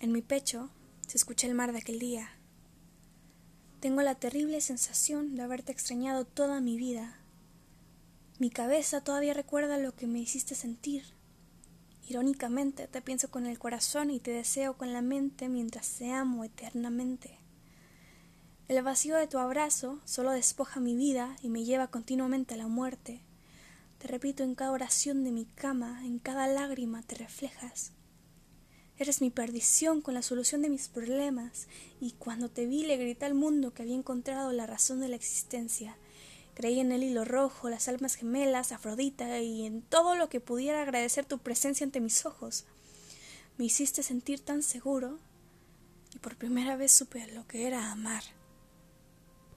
En mi pecho se escucha el mar de aquel día. Tengo la terrible sensación de haberte extrañado toda mi vida. Mi cabeza todavía recuerda lo que me hiciste sentir. Irónicamente te pienso con el corazón y te deseo con la mente mientras te amo eternamente. El vacío de tu abrazo solo despoja mi vida y me lleva continuamente a la muerte. Te repito en cada oración de mi cama, en cada lágrima te reflejas. Eres mi perdición con la solución de mis problemas, y cuando te vi le grité al mundo que había encontrado la razón de la existencia. Creí en el hilo rojo, las almas gemelas, Afrodita y en todo lo que pudiera agradecer tu presencia ante mis ojos. Me hiciste sentir tan seguro y por primera vez supe lo que era amar.